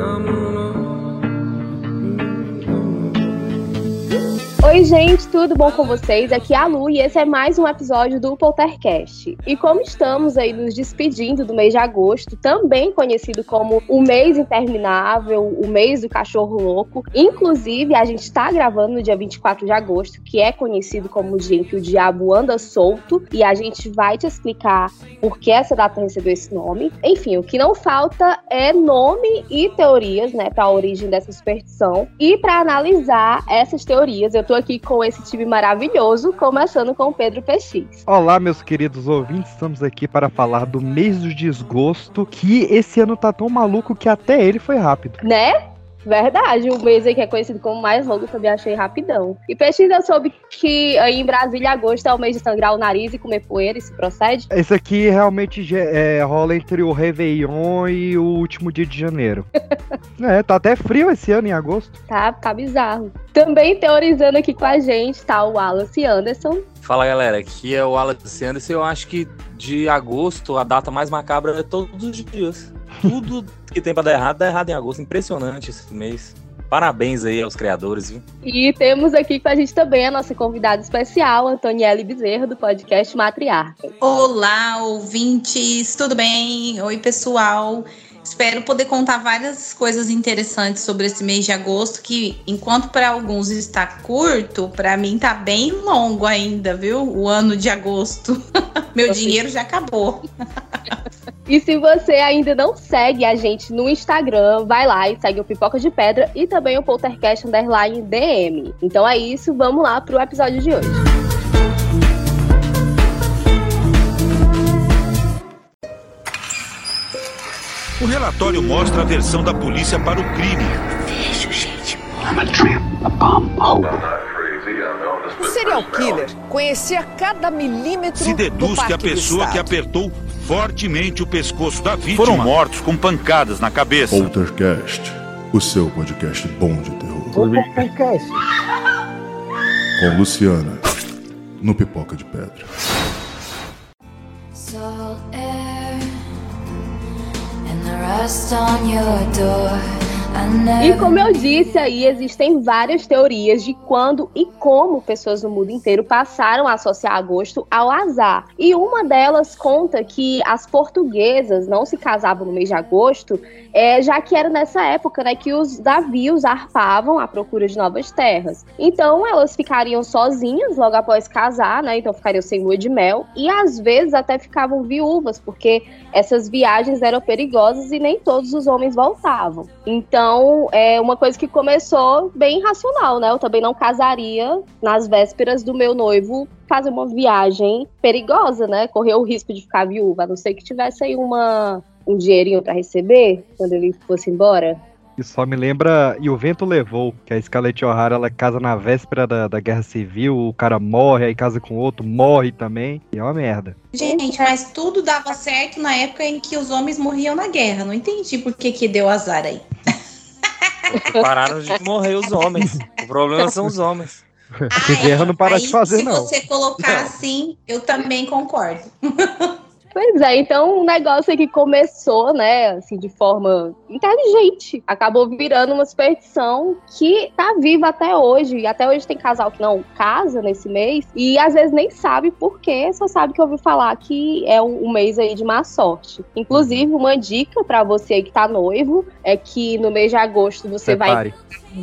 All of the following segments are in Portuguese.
I'm Oi, gente, tudo bom com vocês? Aqui é a Lu e esse é mais um episódio do Poltercast. E como estamos aí nos despedindo do mês de agosto, também conhecido como o mês interminável, o mês do cachorro louco, inclusive a gente está gravando no dia 24 de agosto, que é conhecido como o dia em que o diabo anda solto, e a gente vai te explicar por que essa data recebeu esse nome. Enfim, o que não falta é nome e teorias, né, para a origem dessa superstição. E para analisar essas teorias, eu tô aqui com esse time maravilhoso, começando com o Pedro PX. Olá, meus queridos ouvintes, estamos aqui para falar do mês do desgosto, que esse ano tá tão maluco que até ele foi rápido. Né? Verdade, um mês aí que é conhecido como mais longo, também achei rapidão. E pesquisa soube que aí em Brasília, agosto é o mês de sangrar o nariz e comer poeira, isso procede? Esse aqui realmente é, rola entre o Réveillon e o último dia de janeiro. é, tá até frio esse ano em agosto. Tá, tá bizarro. Também teorizando aqui com a gente tá o Wallace Anderson. Fala galera, aqui é o Wallace Anderson. Eu acho que de agosto a data mais macabra é todos os dias. Tudo que tem pra dar errado, dá errado em agosto. Impressionante esse mês. Parabéns aí aos criadores, viu? E temos aqui com a gente também a nossa convidada especial, Antonielle Bezerra, do podcast Matriarca. Olá, ouvintes, tudo bem? Oi, pessoal. Espero poder contar várias coisas interessantes sobre esse mês de agosto, que enquanto para alguns está curto, para mim tá bem longo ainda, viu? O ano de agosto. Meu dinheiro já acabou. E se você ainda não segue a gente no Instagram, vai lá e segue o Pipoca de Pedra e também o Poltercast Underline DM. Então é isso, vamos lá pro episódio de hoje. O relatório mostra a versão da polícia para o crime. Vejo gente. I'm a tramp, a bomb, a o serial killer conhecia cada milímetro Se deduz do que a pessoa que apertou fortemente o pescoço da vítima foram mortos com pancadas na cabeça. Poltercast, o seu podcast bom de terror. Poltercast. Com Luciana, no Pipoca de Pedra. rest on your door. E como eu disse aí, existem várias teorias de quando e como pessoas no mundo inteiro passaram a associar agosto ao azar. E uma delas conta que as portuguesas não se casavam no mês de agosto, é, já que era nessa época né, que os navios arpavam à procura de novas terras. Então elas ficariam sozinhas logo após casar, né? Então ficariam sem lua de mel e às vezes até ficavam viúvas, porque essas viagens eram perigosas e nem todos os homens voltavam. Então é uma coisa que começou bem racional, né? Eu também não casaria nas vésperas do meu noivo fazer uma viagem perigosa, né? Correr o risco de ficar viúva, a não ser que tivesse aí uma, um dinheirinho para receber quando ele fosse embora. Isso só me lembra E o Vento Levou, que a Scarlett O'Hara ela casa na véspera da, da Guerra Civil, o cara morre, aí casa com outro, morre também, e é uma merda. Gente, mas tudo dava certo na época em que os homens morriam na guerra. Não entendi por que, que deu azar aí. Pararam de morrer os homens. O problema são os homens. Ah, é. guerra não para de fazer, se não. Se você colocar não. assim, eu também concordo. Pois é, então um negócio que começou, né, assim, de forma inteligente, acabou virando uma superstição que tá viva até hoje. E até hoje tem casal que não casa nesse mês e às vezes nem sabe por quê, só sabe que ouviu falar que é um, um mês aí de má sorte. Inclusive, uma dica para você que tá noivo é que no mês de agosto você Separe. vai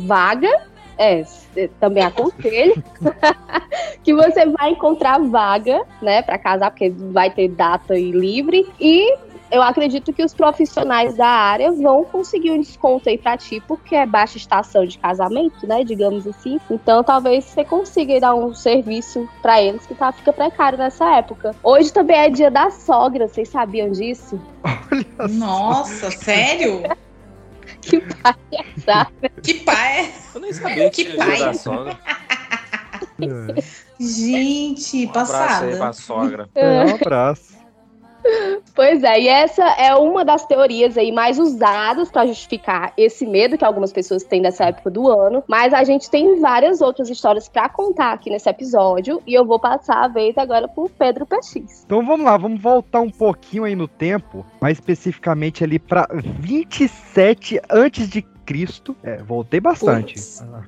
vaga é, também aconselho que você vai encontrar vaga, né, para casar, porque vai ter data e livre e eu acredito que os profissionais da área vão conseguir um desconto aí para ti, porque é baixa estação de casamento, né, digamos assim. Então, talvez você consiga dar um serviço para eles que tá fica precário nessa época. Hoje também é dia da sogra, vocês sabiam disso? Nossa, sério? Que pai é Que pai Eu nem sabia que, que pai. da sogra. Gente, um passada. Abraço aí pra sogra. É, um abraço. Pois é, e essa é uma das teorias aí mais usadas para justificar esse medo que algumas pessoas têm dessa época do ano, mas a gente tem várias outras histórias para contar aqui nesse episódio e eu vou passar a vez agora pro Pedro PX. Então vamos lá, vamos voltar um pouquinho aí no tempo, mais especificamente ali para 27 antes de Cristo. É, voltei bastante.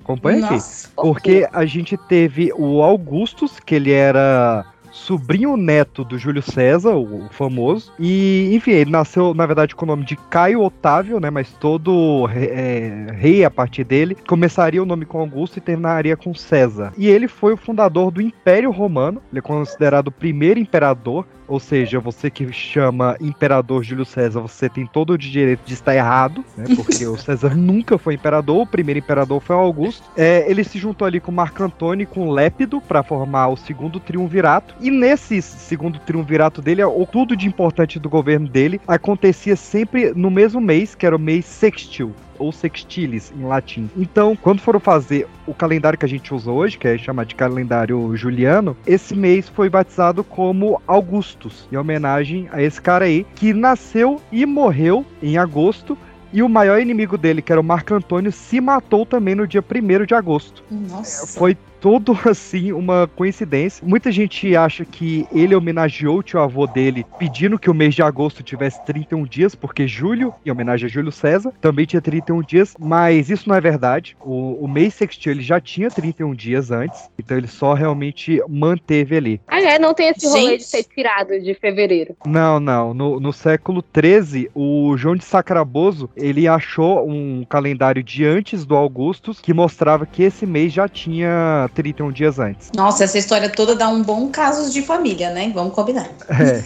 Acompanha aqui. Porque a gente teve o Augustus, que ele era sobrinho neto do Júlio César, o, famoso. E, enfim, ele nasceu, na verdade, com o nome de Caio Otávio, né? Mas todo é, rei a partir dele começaria o nome com Augusto e terminaria com César. E ele foi o fundador do Império Romano. Ele é considerado o primeiro imperador ou seja, você que chama Imperador Júlio César, você tem todo o direito de estar errado, né? Porque o César nunca foi imperador, o primeiro imperador foi o Augusto. É, ele se juntou ali com Marco Antônio e com Lépido para formar o segundo triunvirato. E nesse segundo triunvirato dele, o tudo de importante do governo dele acontecia sempre no mesmo mês, que era o mês sextil ou sextilis em latim. Então, quando foram fazer o calendário que a gente usa hoje, que é chamado de calendário juliano, esse mês foi batizado como Augustus, em homenagem a esse cara aí, que nasceu e morreu em agosto e o maior inimigo dele, que era o Marco Antônio, se matou também no dia 1 de agosto. Nossa. Foi todo assim uma coincidência. Muita gente acha que ele homenageou o tio avô dele pedindo que o mês de agosto tivesse 31 dias, porque julho, em homenagem a Júlio César, também tinha 31 dias, mas isso não é verdade. O, o mês sextil ele já tinha 31 dias antes, então ele só realmente manteve ali. Ah, é? Não tem esse rolê de ser tirado de fevereiro. Não, não. No, no século 13, o João de Sacraboso, ele achou um calendário de antes do Augustus que mostrava que esse mês já tinha 31 dias antes. Nossa, essa história toda dá um bom caso de família, né? Vamos combinar. É.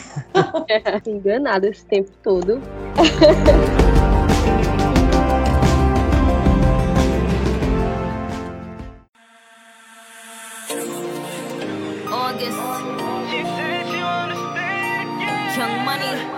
Enganado esse tempo todo. Young Money.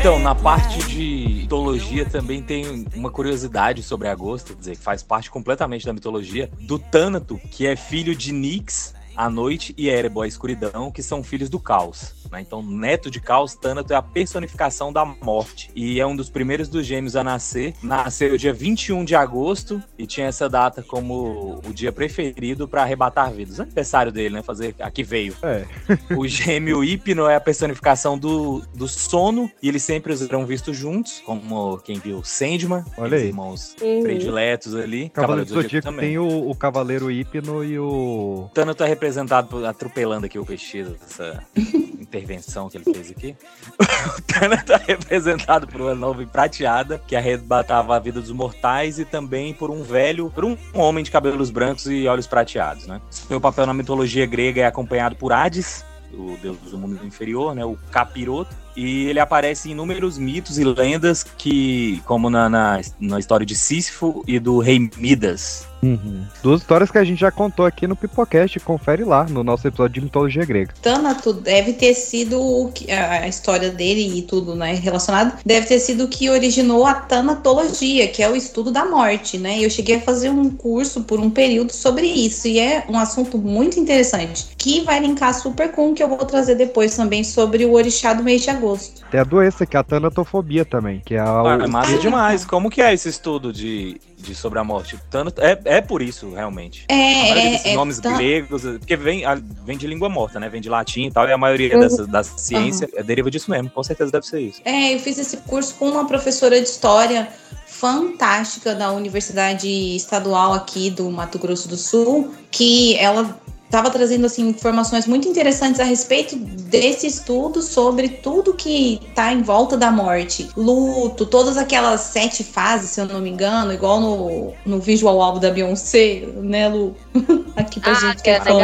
Então, na parte de mitologia também tem uma curiosidade sobre agosto, quer dizer, que faz parte completamente da mitologia, do Tânato, que é filho de Nix, a noite e Erebo, a escuridão, que são filhos do caos. Né? Então, neto de Caos, Tânato é a personificação da morte. E é um dos primeiros dos gêmeos a nascer. Nasceu dia 21 de agosto e tinha essa data como o dia preferido para arrebatar vidas. O aniversário dele, né? Fazer aqui veio. É. o gêmeo Hipno é a personificação do, do sono e eles sempre eram vistos juntos, como quem viu Sandman, Olha aí. irmãos uhum. prediletos ali. Cavaleiro do Zodíaco também. tem o, o Cavaleiro Hipno e o. Tânato é representado atropelando aqui o vestido dessa intervenção que ele fez aqui. o Tana tá representado por uma nuvem prateada que arrebatava a vida dos mortais e também por um velho, por um homem de cabelos brancos e olhos prateados, né? Seu papel na mitologia grega é acompanhado por Hades, o deus do mundo inferior, né? O capiroto e ele aparece em inúmeros mitos e lendas que, como na, na, na história de Sísifo e do rei Midas. Uhum. Duas histórias que a gente já contou aqui no Pipocast, confere lá no nosso episódio de mitologia grega. Tânato deve ter sido a história dele e tudo, né, relacionado, deve ter sido o que originou a tanatologia, que é o estudo da morte, né? Eu cheguei a fazer um curso por um período sobre isso e é um assunto muito interessante, que vai linkar super com o que eu vou trazer depois também sobre o orixá do mês de agosto. Tem a doença que é a tanatofobia também, que é a. Ah, é massa demais. Como que é esse estudo de, de sobre a morte? Tanto, é, é por isso, realmente. É, é, é nomes tá... gregos, porque vem, vem de língua morta, né? Vem de latim e tal, e a maioria uhum. dessa, da ciência uhum. deriva disso mesmo. Com certeza deve ser isso. É, eu fiz esse curso com uma professora de história fantástica da Universidade Estadual aqui do Mato Grosso do Sul, que ela estava trazendo assim informações muito interessantes a respeito desse estudo sobre tudo que está em volta da morte, luto, todas aquelas sete fases, se eu não me engano, igual no, no visual álbum da Beyoncé, né, Lu? Aqui pra ah, gente que é fã.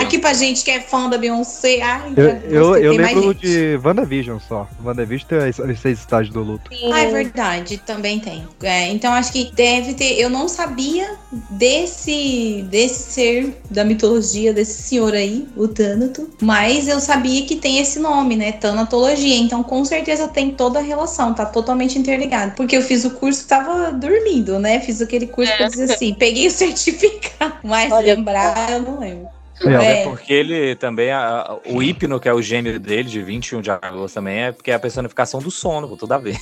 Aqui pra gente que é fã da Beyoncé. Ai, eu eu, eu lembro de WandaVision só. WandaVision tem os seis estágios do luto. Sim. Ah, é verdade, também tem. É, então acho que deve ter. Eu não sabia desse, desse ser da mitologia, desse senhor aí, o Thanato. Mas eu sabia que tem esse nome, né? Tanatologia. Então com certeza tem toda a relação, tá totalmente interligado. Porque eu fiz o curso, tava dormindo, né? Fiz aquele curso é. pra dizer assim, peguei o certificado. Mas Olha, lembrar, eu não lembro. É, é porque ele também, a, o hipno, que é o gênero dele, de 21 de agosto também, é porque é a personificação do sono, tudo a ver.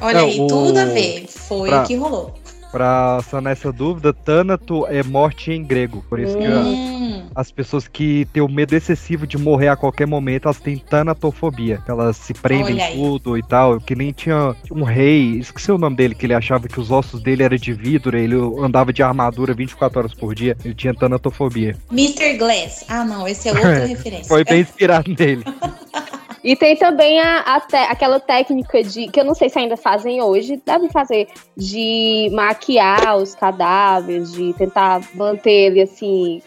Olha aí, o... tudo a ver. Foi pra... o que rolou. Pra sanar essa dúvida, Thanato é morte em grego. Por isso hum. que as pessoas que têm o medo excessivo de morrer a qualquer momento, elas têm tanatofobia. Elas se prendem tudo e tal. Que nem tinha um rei, esqueci o nome dele, que ele achava que os ossos dele eram de vidro, ele andava de armadura 24 horas por dia. Ele tinha tanatofobia. Mr. Glass. Ah, não, esse é outra referência. Foi bem inspirado nele. E tem também a, a te, aquela técnica de, que eu não sei se ainda fazem hoje, devem fazer, de maquiar os cadáveres, de tentar manter ele assim,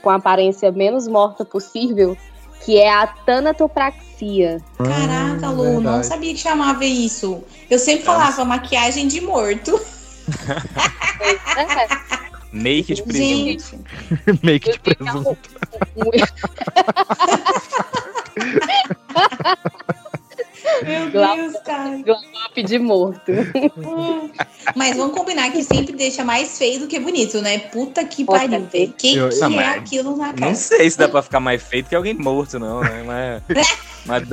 com a aparência menos morta possível, que é a tanatopraxia. Caraca, Lu, não sabia que chamava isso. Eu sempre falava maquiagem de morto. Make de presunto. Make de presunto. Meu Deus, cara. De morto. Mas vamos combinar que sempre deixa mais feio do que bonito, né? Puta que pariu, velho. Quem eu, que não, é aquilo na cara? Não sei se dá pra ficar mais feio que alguém morto, não, né? Mas. mas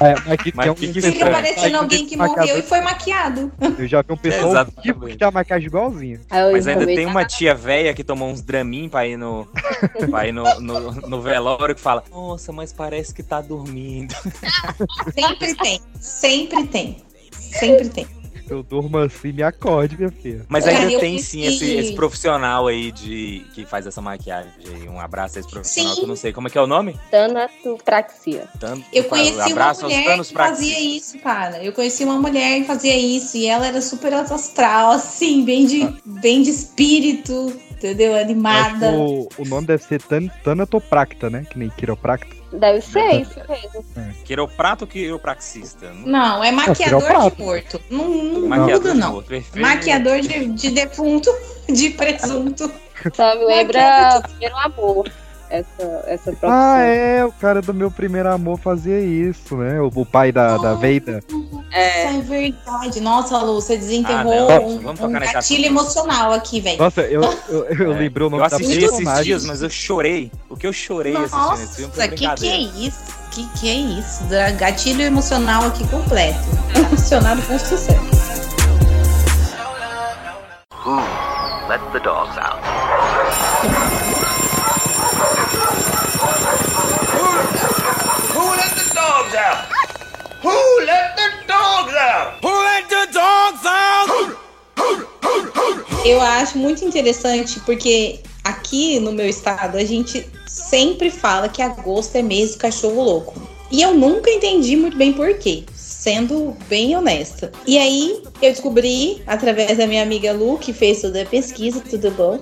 é, mas que mas tem um fica parecendo alguém que morreu e foi maquiado. Eu já vi um pessoal é, tipo que a maquiagem igualzinha. Mas ainda tem uma tia velha que tomou uns dramin pra ir no, pra ir no, no, no velório que fala: Nossa, mas parece que tá dormindo. Sempre tem, sempre tem. Sempre tem eu durmo assim, me acorde, minha filha. Mas ainda tem sim esse, esse, profissional aí de que faz essa maquiagem. Um abraço a esse profissional sim. que eu não sei como é que é o nome? Tanatopraxia. Tanto, eu conheci abraço uma mulher que fazia isso, cara. Eu conheci uma mulher que fazia isso e ela era super astral, assim, bem de, ah. bem de espírito, entendeu? Animada. O, o, nome deve ser tan, Tanatopracta, né? Que nem quiropracta. Deve ser isso mesmo. É. Quiroprato ou quiropraxista? Não, é maquiador é, de morto. Não, não muda, não. Morto, maquiador de, de defunto, de presunto. Só me lembra Primeiro Amor. Essa, essa profissão. Ah, é, o cara do meu primeiro amor fazia isso, né? O, o pai da, da Veida. É. Isso é verdade. Nossa, Lu, você desenterrou ah, um, um gatilho emocional aqui, velho. Nossa, eu, eu, eu lembrei o nome eu assisti esses dias, mas eu chorei. O que eu chorei Nossa, assistindo esse filme que que é isso? Que que é isso? Gatilho emocional aqui completo. Funcionado com sucesso. Let the dogs out? Who let the dogs out? Who let the dogs out? Who let the dogs out? Eu acho muito interessante porque aqui no meu estado a gente sempre fala que agosto é mês do cachorro louco. E eu nunca entendi muito bem por quê sendo bem honesta. E aí eu descobri, através da minha amiga Lu, que fez toda a pesquisa, tudo bom?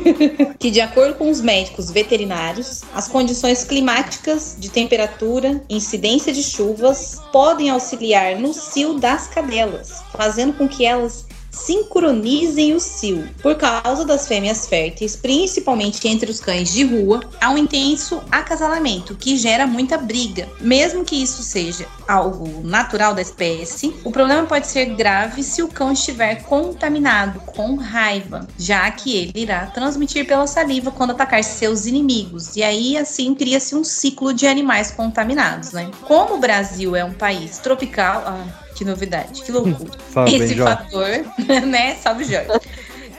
que de acordo com os médicos veterinários, as condições climáticas de temperatura, incidência de chuvas, podem auxiliar no cio das cadelas, fazendo com que elas sincronizem o cio. Por causa das fêmeas férteis, principalmente entre os cães de rua, há um intenso acasalamento que gera muita briga. Mesmo que isso seja algo natural da espécie, o problema pode ser grave se o cão estiver contaminado com raiva, já que ele irá transmitir pela saliva quando atacar seus inimigos. E aí assim cria-se um ciclo de animais contaminados, né? Como o Brasil é um país tropical, ah, que novidade, que loucura. Esse fator, né? Salve, Jorge.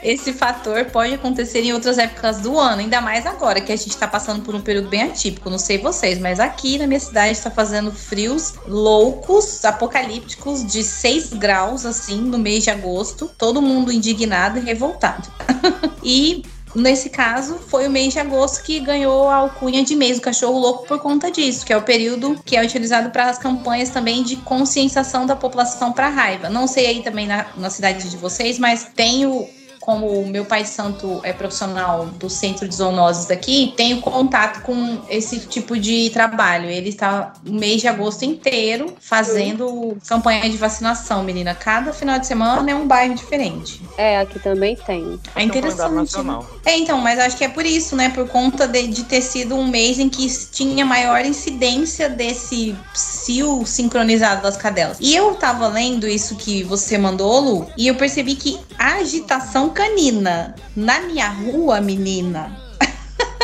Esse fator pode acontecer em outras épocas do ano, ainda mais agora que a gente está passando por um período bem atípico. Não sei vocês, mas aqui na minha cidade está fazendo frios loucos, apocalípticos, de 6 graus, assim, no mês de agosto. Todo mundo indignado e revoltado. e Nesse caso, foi o mês de agosto que ganhou a alcunha de mês do cachorro louco por conta disso, que é o período que é utilizado para as campanhas também de conscientização da população para raiva. Não sei aí também na, na cidade de vocês, mas tem o como o meu pai santo é profissional do centro de zoonoses daqui, tenho contato com esse tipo de trabalho. Ele está o mês de agosto inteiro fazendo campanha de vacinação, menina. Cada final de semana é um bairro diferente. É, aqui também tem. É interessante. É, então, mas acho que é por isso, né? Por conta de, de ter sido um mês em que tinha maior incidência desse cio sincronizado das cadelas. E eu tava lendo isso que você mandou, Lu, e eu percebi que a agitação canina na minha rua, menina,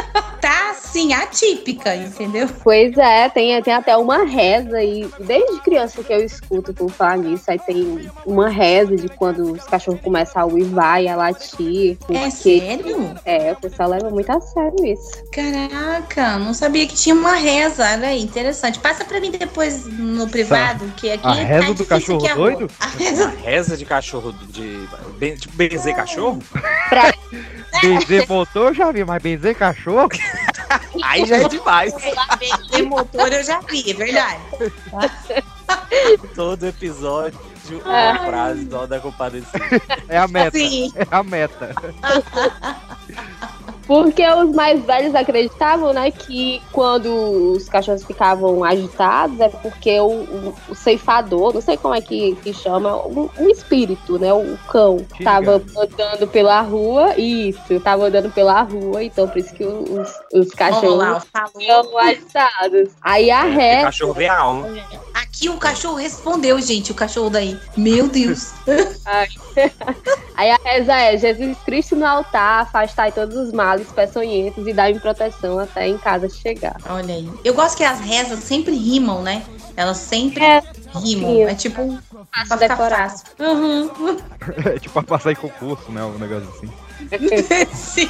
tá assim, atípica, entendeu? Pois é, tem, tem até uma reza aí, desde criança que eu escuto por falar nisso, aí tem uma reza de quando os cachorros começam a uivar e a latir. Porque, é sério? É, o pessoal leva muito a sério isso. Caraca, não sabia que tinha uma reza, olha aí, interessante. Passa pra mim depois no privado, que aqui a é reza do cachorro doido? A reza... a reza de cachorro, de, de tipo benzer cachorro? Pra... benzer motor eu já vi, mas benzer cachorro? Aí já é demais. Benzer motor eu já vi, é verdade. Todo episódio uma frase do da compadecida. É a meta. Sim. É a meta. Porque os mais velhos acreditavam, né, que quando os cachorros ficavam agitados é porque o, o, o ceifador, não sei como é que, que chama, um, um espírito, né, o cão, estava andando pela rua, isso, estava andando pela rua, então por isso que os, os cachorros ficam agitados. Aí a ré... O cachorro vê a alma. Aqui o cachorro respondeu, gente, o cachorro daí. Meu Deus. Aí a reza é: Jesus Cristo no altar, afastai todos os males peçonhentos e dai-me proteção até em casa chegar. Olha aí. Eu gosto que as rezas sempre rimam, né? Elas sempre é, rimam. Sim. É tipo fácil pra decorar. Fácil. Uhum. É tipo pra passar em concurso, né? Um negócio assim. Sim.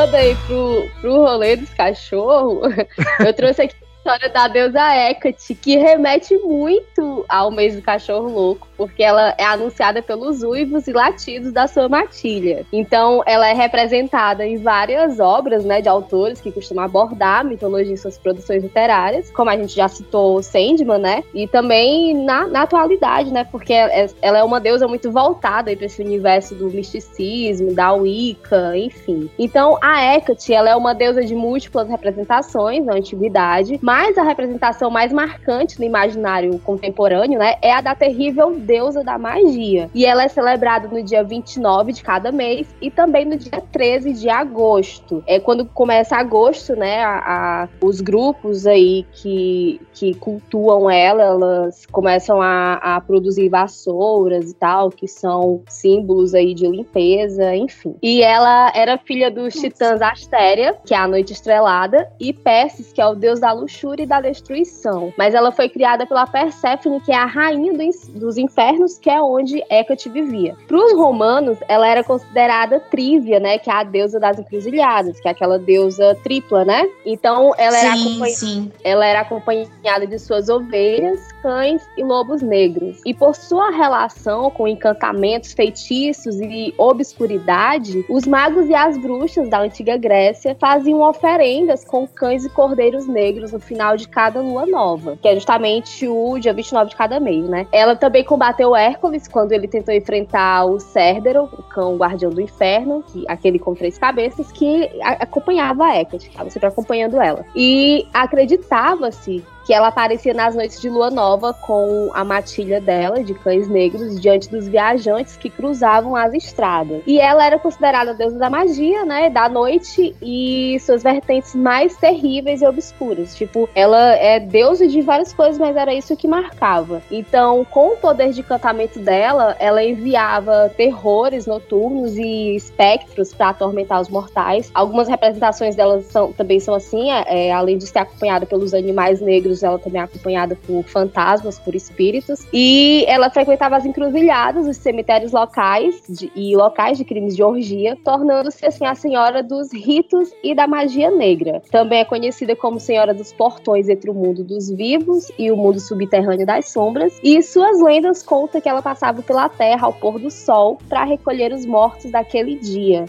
Voltando aí pro, pro rolê dos cachorros, eu trouxe aqui história da deusa Hecate, que remete muito ao mês do cachorro louco, porque ela é anunciada pelos uivos e latidos da sua matilha. Então, ela é representada em várias obras, né, de autores que costumam abordar a mitologia em suas produções literárias, como a gente já citou Sandman, né, e também na, na atualidade, né, porque é, ela é uma deusa muito voltada para esse universo do misticismo, da Wicca, enfim. Então, a Hecate, ela é uma deusa de múltiplas representações na antiguidade, mas a representação mais marcante no imaginário contemporâneo, né, é a da terrível deusa da magia. E ela é celebrada no dia 29 de cada mês e também no dia 13 de agosto. É quando começa agosto, né, a, a os grupos aí que, que cultuam ela, elas começam a, a produzir vassouras e tal, que são símbolos aí de limpeza, enfim. E ela era filha dos titãs Astéria, que é a noite estrelada, e Perses, que é o deus da luxúria e da destruição. Mas ela foi criada pela Perséfone, que é a rainha dos infernos, que é onde Hecate vivia. Para os romanos, ela era considerada Trívia, né, que é a deusa das encruzilhadas, que é aquela deusa tripla, né? Então, ela era, sim, ela era acompanhada de suas ovelhas, cães e lobos negros. E por sua relação com encantamentos, feitiços e obscuridade, os magos e as bruxas da antiga Grécia faziam oferendas com cães e cordeiros negros no final de cada lua nova, que é justamente o dia 29 de cada mês, né? Ela também combateu Hércules quando ele tentou enfrentar o Cérdero, o cão guardião do inferno, que, aquele com três cabeças, que acompanhava a Hecate, estava sempre acompanhando ela. E acreditava-se que ela aparecia nas noites de lua nova com a matilha dela, de cães negros, diante dos viajantes que cruzavam as estradas. E ela era considerada a deusa da magia, né, da noite e suas vertentes mais terríveis e obscuras. Tipo, ela é deusa de várias coisas, mas era isso que marcava. Então, com o poder de encantamento dela, ela enviava terrores noturnos e espectros para atormentar os mortais. Algumas representações dela são, também são assim, é, além de ser acompanhada pelos animais negros ela também é acompanhada por fantasmas, por espíritos. E ela frequentava as encruzilhadas, os cemitérios locais de, e locais de crimes de orgia, tornando-se assim a senhora dos ritos e da magia negra. Também é conhecida como senhora dos portões entre o mundo dos vivos e o mundo subterrâneo das sombras. E suas lendas contam que ela passava pela terra ao pôr do sol para recolher os mortos daquele dia.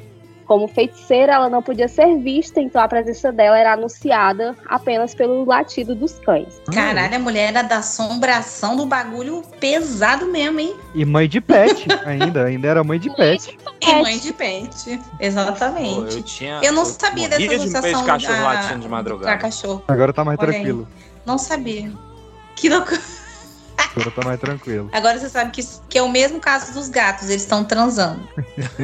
Como feiticeira, ela não podia ser vista, então a presença dela era anunciada apenas pelo latido dos cães. Caralho, a mulher era da assombração do bagulho pesado mesmo, hein? E mãe de pet ainda, ainda era mãe de pet. E mãe de pet, exatamente. Pô, eu, tinha, Eu não sabia dessa morria de associação cachorro da- latindo de Pra madrugada. cachorro. Agora tá mais Olha aí. tranquilo. Não sabia. Que loucura. Agora tá mais tranquilo. Agora você sabe que, que é o mesmo caso dos gatos, eles estão transando.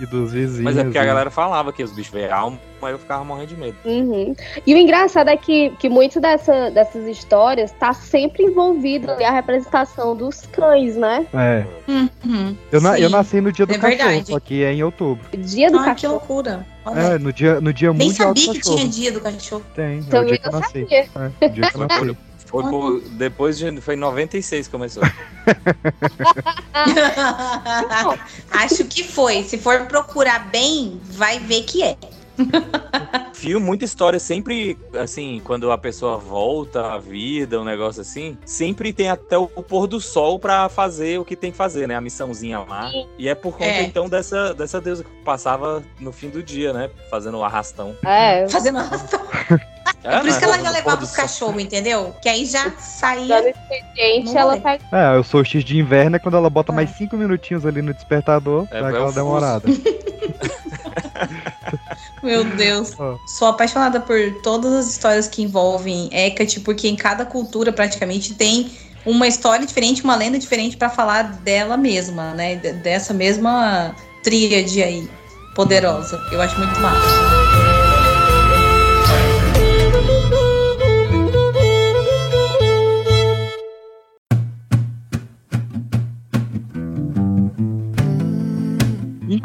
E dos vizinhos. Mas é porque a né? galera falava que os bichos veem alma, mas eu ficava morrendo de medo. Uhum. E o engraçado é que, que muito dessa, dessas histórias tá sempre envolvido ali a representação dos cães, né? É. Uhum. Eu, na- eu nasci no dia do É cachorro, verdade. só que é em outubro. Dia do Ai, que cachorro. loucura. Olha. É, no dia, no dia Nem mundial do sabia que cachorro. tinha dia do cachorro. Tem, é o Também dia que eu nasci. sabia. É, o dia que eu nasci. foi por- depois de. Foi em 96 que começou. Acho que foi. Se for procurar bem, vai ver que é. Fio, muita história, sempre, assim, quando a pessoa volta à vida, um negócio assim, sempre tem até o pôr do sol pra fazer o que tem que fazer, né? A missãozinha lá. E é por conta, É. então, dessa, dessa deusa que passava no fim do dia, né? Fazendo o arrastão. É, Fazendo. É por isso que ela já levava os os cachorros, entendeu? Que aí já dando saía. expediente, Não ela é. pega. É, o solstício de inverno é quando ela bota É. mais cinco minutinhos ali no despertador, É, dá é aquela demorada. Meu Deus. Ó. Sou apaixonada por todas as histórias que envolvem Hecate, porque em cada cultura praticamente tem uma história diferente, uma lenda diferente pra falar dela mesma, né? D- Dessa mesma tríade aí poderosa. Eu acho muito massa.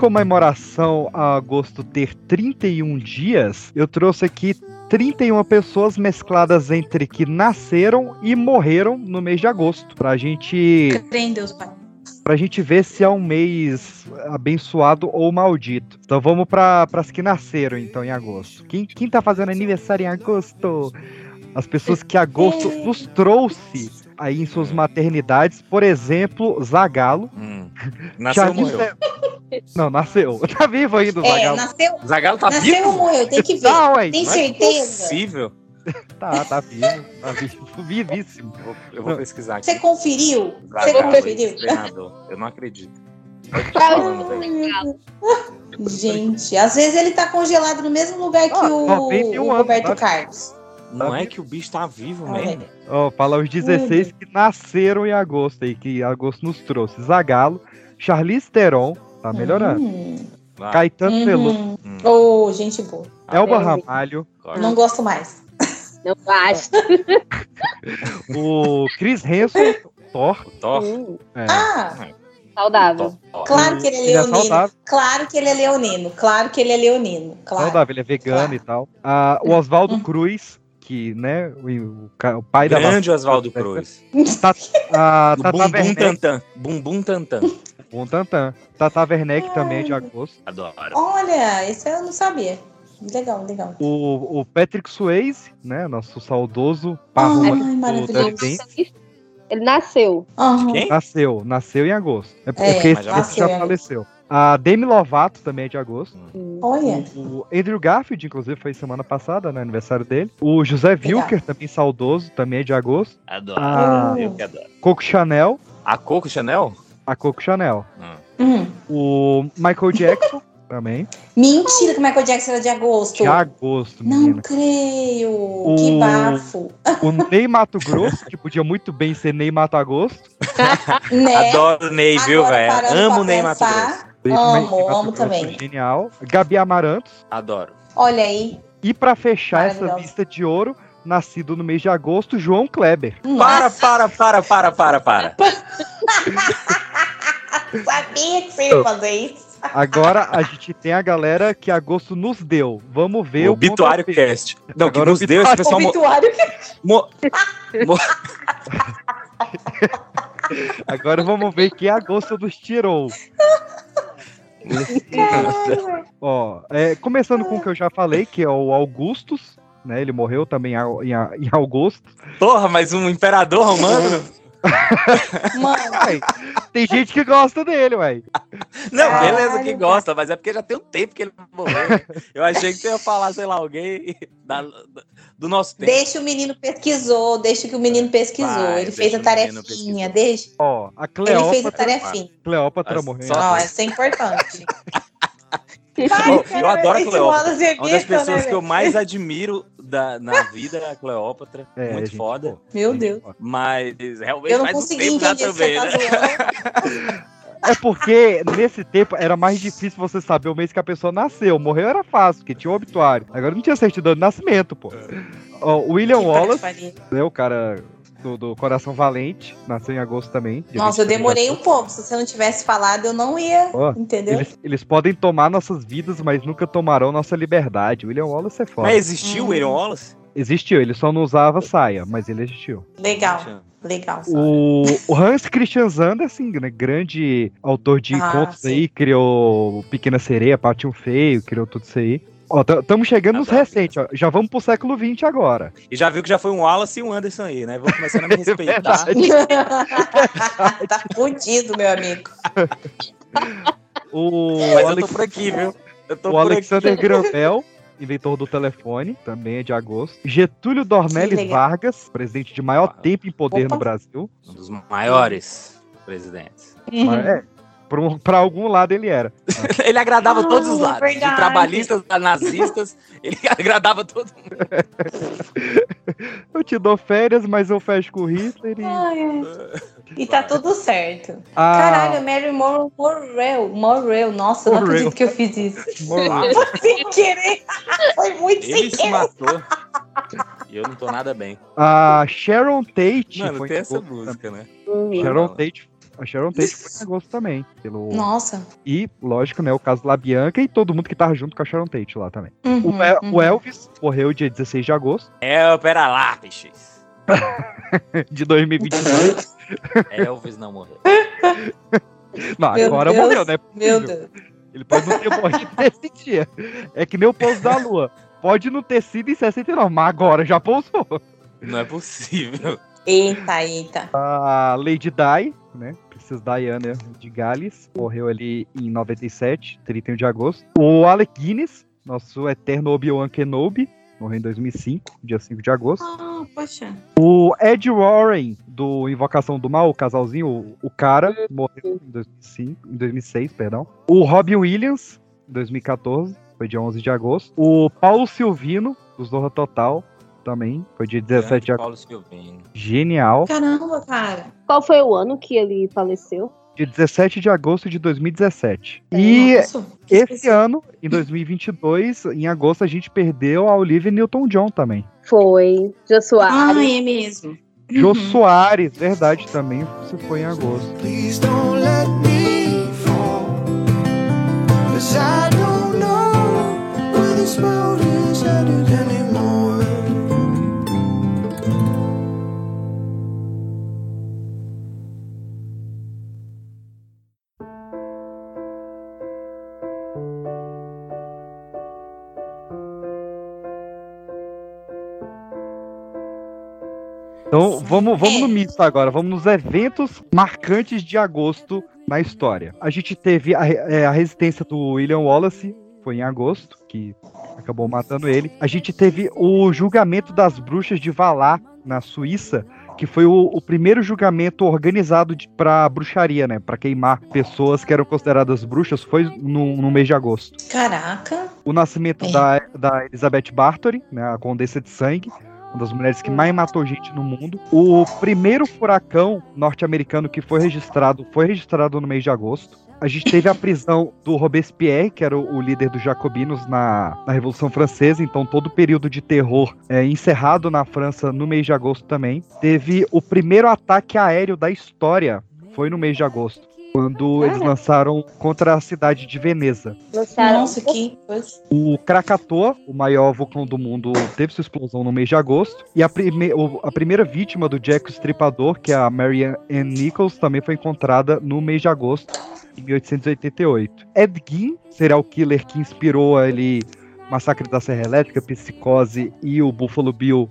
Comemoração a agosto ter 31 dias, eu trouxe aqui 31 pessoas mescladas entre que nasceram e morreram no mês de agosto. Pra gente, Crê Deus, Pai. pra gente ver se é um mês abençoado ou maldito. Então vamos para as que nasceram então em agosto. Quem, quem tá fazendo aniversário em agosto? As pessoas que agosto nos trouxe aí em suas maternidades, por exemplo, Zagalo. Hum. Nasceu Charlize morreu? Não, nasceu. Tá vivo ainda o É, Zagalo. nasceu, Zagalo tá nasceu ou vivo? morreu? Tem que ver. Tá, ué. Tem Não é certeza? possível. Tá, tá vivo. Tá vivo. Vivíssimo. Eu vou, eu vou pesquisar aqui. Você conferiu? Você conferiu? treinador. Eu não acredito. Ficar falando. Gente, às vezes ele tá congelado no mesmo lugar que Ah, o, 91 o anos, Roberto tá? Carlos. Não é que o bicho tá vivo Olha mesmo. aí. Ó, fala os 16 que nasceram em agosto aí, que agosto nos trouxe. Zagalo, Charlize Theron, tá melhorando. Hum. Caetano Veloso, Uhum. Hum. Ô, gente boa. Elba vi. Ramalho. Não gosto mais. Não basta. o Chris Hansen, Thor. Thor. Hum, É. Ah, saudável. Claro que ele é Ele é leonino. claro que ele é leonino. Claro que ele é leonino. Claro. Saudável, ele é vegano Claro. e tal. Ah, o Oswaldo Hum. Cruz, que, né, o, o pai da Grande Oswaldo Cruz. Tá, a Tata Bumbum Werneck, Tantan. Bumbum Tantan. um tantan. Tata Werneck também é de agosto. Adoro. Olha, isso eu não sabia. Legal, legal. O, o Patrick Swayze, né, nosso saudoso parrudo Ele nasceu. Quem? nasceu, nasceu em agosto. É É, porque esse mas já esse nasceu, já é. faleceu. A Demi Lovato também é de agosto. Olha. O Andrew Garfield, inclusive, foi semana passada, né? Aniversário dele. O José Wilker, também saudoso, também é de agosto. Adoro. Ah. Eu que adoro. Coco Chanel, A Coco Chanel? a Coco Chanel. Hum. O Michael Jackson, também. Mentira que o Michael Jackson era de agosto. De agosto, Não menina. creio. O- Que bafo. O Ney Mato Grosso, que podia muito bem ser Ney Mato Agosto. Né? Adoro o Ney, viu, velho? Amo o Ney Mato Grosso. Amo, amo também. é Genial. Gabi Amarantos. Adoro. Olha aí. E pra fechar essa lista de ouro, nascido no mês de agosto, João Kleber. Para, para, para, para, para, para. Sabia que você ia fazer isso. Agora a gente tem a galera que agosto nos deu. Vamos ver o Obituário Cast. Não, Agora que nos deu esse pessoal. mo- Obituário. mo- mo- Agora vamos ver quem agosto nos tirou. Ó, é, começando com o que eu já falei, que é o Augustus, né? Ele morreu também em, em, em agosto. Porra, mas um imperador romano? Mano, Uai, tem gente que gosta dele, ué. Não, Caralho, beleza que cara. gosta, mas é porque já tem um tempo que ele morreu. Eu achei que você ia falar, sei lá, alguém da- do nosso tempo. deixa o menino pesquisou, deixa que o menino pesquisou. Vai, ele fez a tarefinha, deixa. Ó, a Ele fez a Cleópatra, tarefinha. Cleópatra só- Ó, essa é importante. Eu- eu adoro a Cleópatra. Uma das Hamilton, pessoas né, que eu mais admiro da, na vida é a Cleópatra. É, muito gente, foda. pô, Meu gente, Deus. Mas realmente Eu não faz um consegui já entender também, você né? tá zoando. É porque nesse tempo era mais difícil você saber o mês que a pessoa nasceu. Morreu era fácil, porque tinha o obituário. Agora não tinha certidão de nascimento, pô. Ó, o William Que Wallace, né, o cara do, do Coração Valente, nasceu em agosto também. Nossa, eu 23 de demorei um pouco. Se você não tivesse falado, eu não ia. Ó, entendeu? Eles, eles podem tomar nossas vidas, mas nunca tomarão nossa liberdade. William Wallace é foda. Mas existiu Hum. o William Wallace? Existiu, ele só não usava saia, mas ele existiu. Legal, legal. O, o Hans Christian Andersen, né, grande autor de Ah, contos sim. aí, criou Pequena Sereia, Patinho Feio, criou tudo isso aí. Ó, estamos chegando nos recentes, ó. Já vamos pro século XX agora. E já viu que já foi um Wallace e um Anderson aí, né? Vou começando a me respeitar. tá fudido, meu amigo. O, Mas eu tô Alex- por aqui, viu? Eu tô o por Alexander Bell, inventor do telefone, também é de agosto. Getúlio Dornelles. Vargas, presidente de maior tempo em poder Opa. no Brasil. Um dos maiores presidentes. Mas, é, pra, um- pra algum lado ele era. Ele agradava Ah, todos os lados. De verdade. trabalhistas a nazistas, ele agradava todo mundo. Eu te dou férias, mas eu fecho com o Hitler e. E tá tudo certo. Ah, Caralho, Mary Mor morreu. Morreu. Nossa, eu não Morreu. acredito que eu fiz isso. morreu. Foi sem querer. Foi muito Ele sem se querer. matou. E eu não tô nada bem. A Sharon Tate. Mano, foi tem em essa música, né? Sharon Tate. A Sharon Tate foi em agosto também. Pelo... Nossa. E, lógico, né? O caso da Bianca e todo mundo que tava junto com a Sharon Tate lá também. Uhum, O, El- uhum. o Elvis morreu dia 16 de agosto É, pera lá, peixes. de 2022. Elvis não morreu. Não, Meu agora Deus, morreu, né? Meu Deus. Ele pode não ter morrido nesse dia. É que nem o pouso da lua. Pode não ter sido em 69, mas agora já pousou. Não é possível. Eita, eita. A Lady Di, né? Princesa Diana de Gales, morreu ali em 97, 31 de agosto. O Alec Guinness, nosso eterno Obi-Wan Kenobi, morreu em 2005, dia 5 de agosto. Ah, poxa. O Ed Warren, do Invocação do Mal, o casalzinho, o, o cara, morreu em 2005, em 2006, perdão. O Robin Williams, em 2014, foi dia 11 de agosto. O Paulo Silvino, do Zorra Total, também, foi dia 17 de agosto. Paulo Silvino. Genial. Caramba, cara. Qual foi o ano que ele faleceu? Dia 17 de agosto de 2017. E Nossa, esse ano, em 2022, em agosto, a gente perdeu a Olivia Newton-John também. Foi. Jô Soares. Ah, é mesmo. Jô Uhum. Soares, verdade, também se foi em agosto. Please don't let me fall. Então, vamos, vamos É. no misto agora, vamos nos eventos marcantes de agosto na história. A gente teve a, é, a resistência do William Wallace, foi em agosto, que acabou matando ele. A gente teve o julgamento das bruxas de Valar, na Suíça, que foi o, o primeiro julgamento organizado pra bruxaria, né? Pra queimar pessoas que eram consideradas bruxas, foi no, no mês de agosto. Caraca. O nascimento É. da, da Elizabeth Bathory, né, a Condessa de Sangue, uma das mulheres que mais matou gente no mundo. O primeiro furacão norte-americano que foi registrado foi registrado no mês de agosto. A gente teve a prisão do Robespierre, que era o, líder dos jacobinos na, na Revolução Francesa, então todo o período de terror é encerrado na França no mês de agosto também. Teve o primeiro ataque aéreo da história, foi no mês de agosto. Quando eles lançaram contra a cidade de Veneza. Lançaram Nossa, que. O Krakatoa, o maior vulcão do mundo, teve sua explosão no mês de agosto. E a, prime a primeira vítima do Jack o Estripador, que é a Mary Ann Nichols, também foi encontrada no mês de agosto, em 1888. Ed Gein, serial killer que inspirou ele Massacre da Serra Elétrica, Psicose e o Buffalo Bill,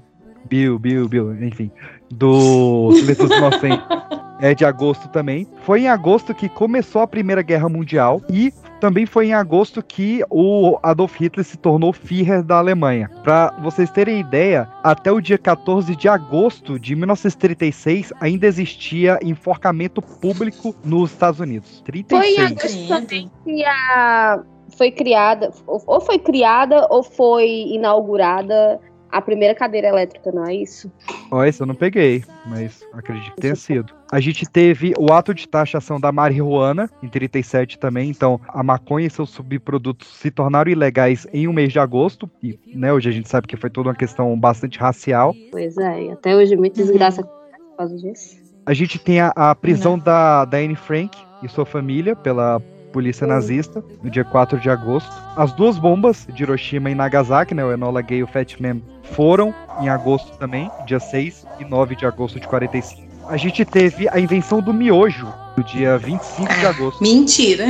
Bill, Bill, Bill, enfim, do Silêncio dos Inocentes é de agosto também. Foi em agosto que começou a Primeira Guerra Mundial e também foi em agosto que o Adolf Hitler se tornou Führer da Alemanha. Para vocês terem ideia, até o dia 14 de agosto de 1936 ainda existia enforcamento público nos Estados Unidos. 36. Foi em agosto também que a foi criada, ou foi criada ou foi inaugurada a primeira cadeira elétrica, não é isso? Ó, esse eu não peguei, mas acredito que tenha sido. A gente teve o ato de taxação da marihuana em 37 também, então a maconha e seus subprodutos se tornaram ilegais em um mês de agosto, e né, hoje a gente sabe que foi toda uma questão bastante racial. Pois é, e até hoje muita desgraça por causa disso. A gente tem a, a prisão da, da Anne Frank e sua família pela polícia nazista, no dia 4 de agosto. As duas bombas de Hiroshima e Nagasaki, né, o Enola Gay e o Fat Man, foram em agosto também, dia 6 e 9 de agosto de 45. A gente teve a invenção do miojo, no dia 25 de agosto. Mentira!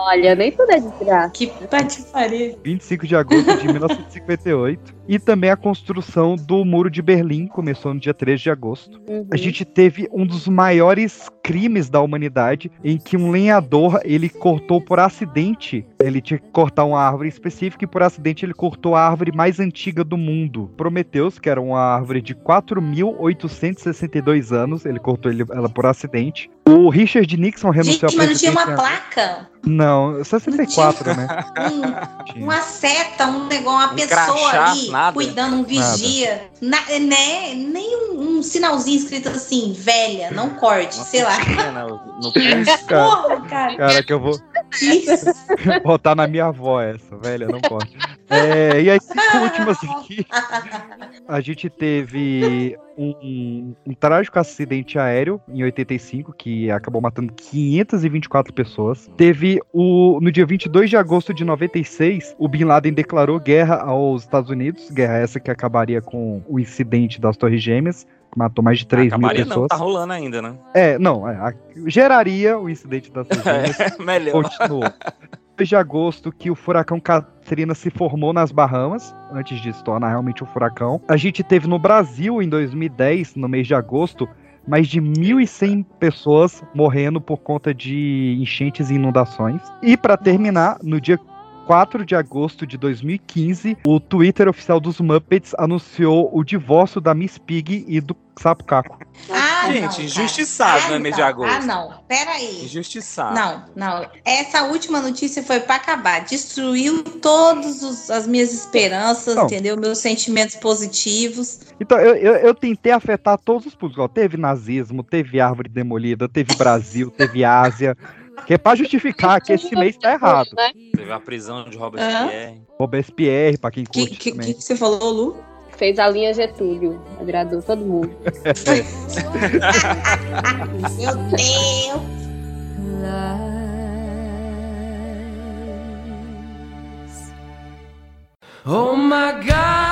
Olha, nem tudo é de graça. Que patifaria. 25 de agosto de 1958. e também a construção do Muro de Berlim começou no dia 3 de agosto. Uhum. A gente teve um dos maiores crimes da humanidade em que um lenhador, ele cortou por acidente, ele tinha que cortar uma árvore específica e por acidente ele cortou a árvore mais antiga do mundo. Prometeus, que era uma árvore de 4.862 anos, ele cortou ela por acidente. O Richard Nixon renunciou Gente, mas não tinha uma placa? Não, 64, né? Um, uma seta, um negócio, uma um pessoa crachá, ali nada. cuidando, um vigia. Na, né? Nem um, um, sinalzinho escrito assim, velha, não corte, sei lá. No, no Porra, cara. Cara, que eu vou. Botar na minha avó essa, velha, não corte. É, e as cinco últimas aqui. A gente teve um, um, trágico acidente aéreo em 85, que acabou matando 524 pessoas. Teve o. No dia 22 de agosto de 96, o Bin Laden declarou guerra aos Estados Unidos. Guerra essa que acabaria com o incidente das Torres Gêmeas matou mais de 3 mil pessoas. Não, tá rolando ainda, né? É, não, é, a, geraria o incidente das Gêmeas. é, melhor. Continuou. de agosto que o furacão Katrina se formou nas Bahamas, antes de se tornar realmente um furacão. A gente teve no Brasil, em 2010, no mês de agosto, mais de 1.100 pessoas morrendo por conta de enchentes e inundações. E para terminar, no dia 4 de agosto de 2015, o Twitter oficial dos Muppets anunciou o divórcio da Miss Pig e do Sapo Caco. Ah, Gente, não, injustiçado, ah, não é mês de agosto. Ah, não. Peraí. Injustiçado. Não, não. Essa última notícia foi para acabar. Destruiu todas as minhas esperanças, não. entendeu? Meus sentimentos positivos. Então, eu, eu, eu, tentei afetar todos os públicos. Teve nazismo, teve árvore demolida, teve Brasil, teve Ásia. Que é pra justificar que esse mês tá errado. Né? Teve a prisão de Robespierre. Uhum. Robespierre, pra quem curte que, que, que você falou, Lu? Fez a linha Getúlio. Agradou todo mundo. Meu Deus! Oh my God,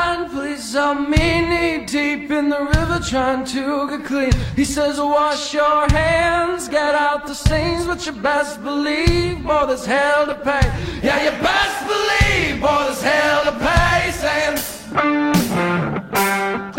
me knee deep in the river trying to get clean. He says, wash your hands, get out the stains, but you best believe, boy, there's hell to pay. Yeah, you best believe, boy, there's hell to pay. Saying,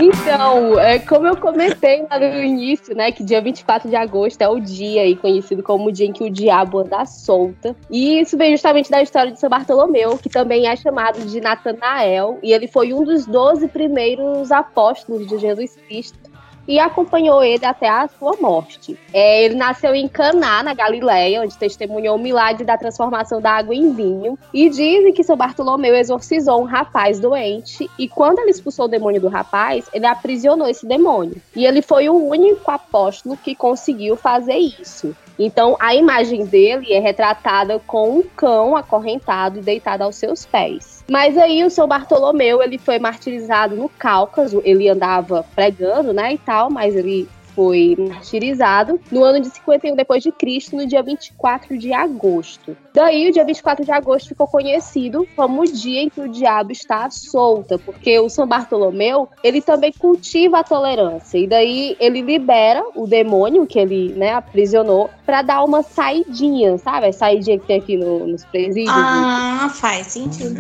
Então, é, como eu comentei lá no início, né, que dia 24 de agosto é o dia aí conhecido como o dia em que o diabo anda solta. E isso vem justamente da história de São Bartolomeu, que também é chamado de Natanael, e ele foi um dos doze primeiros apóstolos de Jesus Cristo e acompanhou ele até a sua morte. É, ele nasceu em Caná, na Galileia, onde testemunhou o milagre da transformação da água em vinho. E dizem que São Bartolomeu exorcizou um rapaz doente e quando ele expulsou o demônio do rapaz, ele aprisionou esse demônio. E ele foi o único apóstolo que conseguiu fazer isso. Então, a imagem dele é retratada com um cão acorrentado e deitado aos seus pés. Mas aí o São Bartolomeu, ele foi martirizado no Cáucaso, ele andava pregando, né, e tal, mas ele foi martirizado no ano de 51 depois de Cristo, no dia 24 de agosto. Daí, o dia 24 de agosto ficou conhecido como o dia em que o diabo está solta, porque o São Bartolomeu, ele também cultiva a tolerância, e daí ele libera o demônio que ele, né, aprisionou para dar uma saidinha, sabe? A saidinha que tem aqui no, nos presídios. Ah, faz sentido.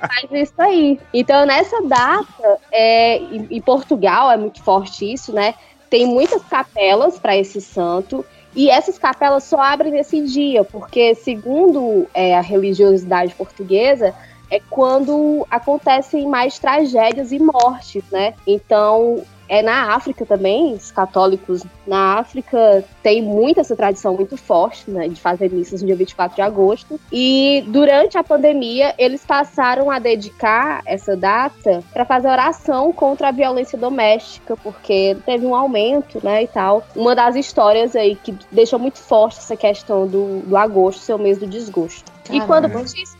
Faz isso aí. Então, nessa data, é, em, em Portugal é muito forte isso, né? Tem muitas capelas para esse santo. E essas capelas só abrem nesse dia, porque, segundo é, a religiosidade portuguesa, é quando acontecem mais tragédias e mortes, né? Então, é na África também, os católicos na África têm muito essa tradição muito forte, né, de fazer missas no dia 24 de agosto. E durante a pandemia, eles passaram a dedicar essa data para fazer oração contra a violência doméstica, porque teve um aumento, né, e tal. Uma das histórias aí que deixou muito forte essa questão do, do agosto ser o mês do desgosto. E quando,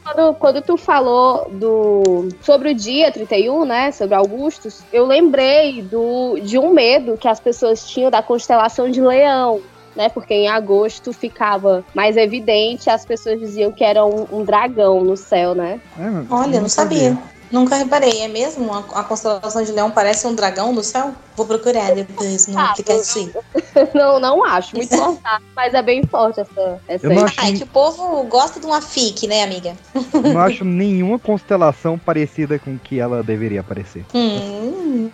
quando, quando tu falou do, sobre o dia 31, né? Sobre Augustus, eu lembrei do, de um medo que as pessoas tinham da constelação de leão. Né, porque em agosto ficava mais evidente, as pessoas diziam que era um, um dragão no céu, né? É, Olha, não sabia. Nunca reparei, é mesmo? A, a, constelação de leão parece um dragão no céu? Vou procurar depois no aplicativo. não, não acho muito forte, mas é bem forte essa. essa Eu não acho... Ai, que o povo gosta de uma fique, né, amiga? não acho nenhuma constelação parecida com que ela deveria aparecer. Hum.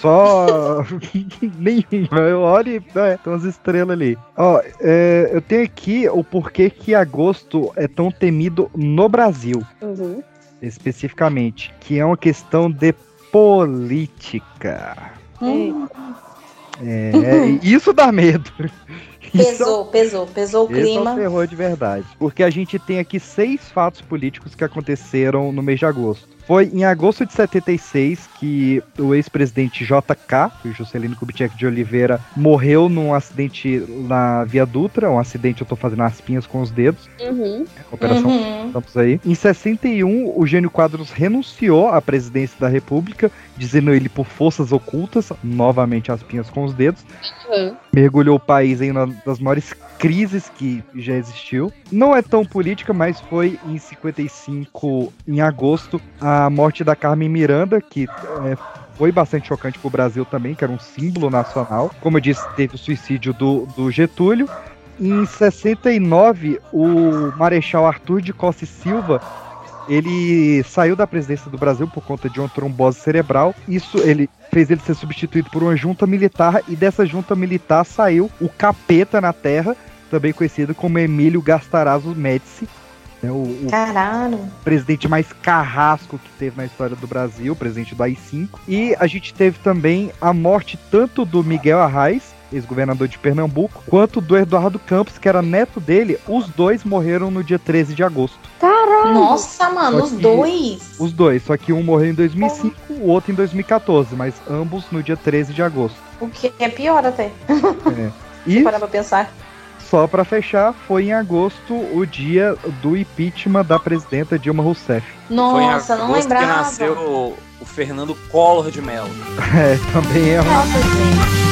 Só nenhuma. Eu olho e é, tem umas estrelas ali. Ó, é, eu tenho aqui o porquê que agosto é tão temido no Brasil. Uhum especificamente, que é uma questão de política. Hum. É, isso dá medo. Pesou, isso, pesou, pesou o clima. é um terror de verdade. Porque a gente tem aqui seis fatos políticos que aconteceram no mês de agosto. Foi em agosto de 76 que o ex-presidente JK, o Juscelino Kubitschek de Oliveira, morreu num acidente na Via Dutra, um acidente eu tô fazendo aspinhas com os dedos. Uhum. Operação uhum. estamos aí. Em 61, o Gênio Quadros renunciou à presidência da República, dizendo ele por forças ocultas, novamente aspinhas com os dedos. Uhum. Mergulhou o país em das maiores crises que já existiu. Não é tão política, mas foi em 55, em agosto, a morte da Carmen Miranda, que é, foi bastante chocante para o Brasil também, que era um símbolo nacional. Como eu disse, teve o suicídio do, do Getúlio. Em 69, o Marechal Arthur de Costa e Silva ele saiu da presidência do Brasil por conta de uma trombose cerebral. Isso ele fez ele ser substituído por uma junta militar e dessa junta militar saiu o capeta na Terra, também conhecido como Emílio Gastarazzo Médici. Né, o, o presidente mais carrasco que teve na história do Brasil, presidente do AI-5. E a gente teve também a morte tanto do Miguel Arraes, ex-governador de Pernambuco, quanto do Eduardo Campos, que era neto dele. Os dois morreram no dia 13 de agosto. Caralho! Nossa, mano, os dois! Os dois, só que um morreu em 2005, oh. o outro em 2014, mas ambos no dia 13 de agosto. O que é pior até. É. E parar pra pensar. Só para fechar, foi em agosto o dia do impeachment da presidenta Dilma Rousseff. Nossa, não lembrava. que nasceu o, o Fernando Collor de Mello. É, também é. Nossa, gente.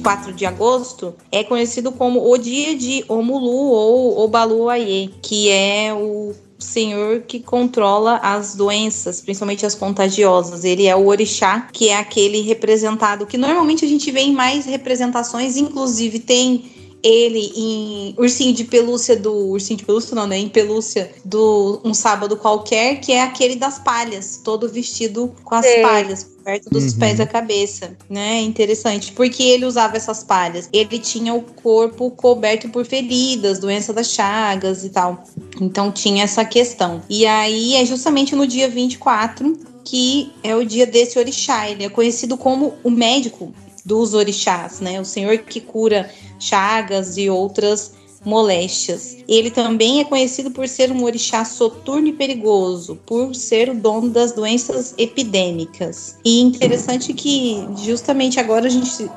24 de agosto, é conhecido como o dia de Omulu ou Obalu Aie, que é o senhor que controla as doenças, principalmente as contagiosas. Ele é o orixá, que é aquele representado que normalmente a gente vê em mais representações, inclusive tem ele em Ursinho de Pelúcia do. Ursinho de Pelúcia não, né? Em Pelúcia do Um Sábado Qualquer, que é aquele das palhas, todo vestido com as Sim. palhas. Perto dos Uhum. pés à cabeça, né? Interessante. Porque ele usava essas palhas. Ele tinha o corpo coberto por feridas, doença das chagas e tal. Então tinha essa questão. E aí é justamente no dia 24 que é o dia desse orixá. Ele é conhecido como o médico dos orixás, né? O senhor que cura chagas e outras moléstias. Ele também é conhecido por ser um orixá soturno e perigoso, por ser o dono das doenças epidêmicas. E interessante que justamente agora a gente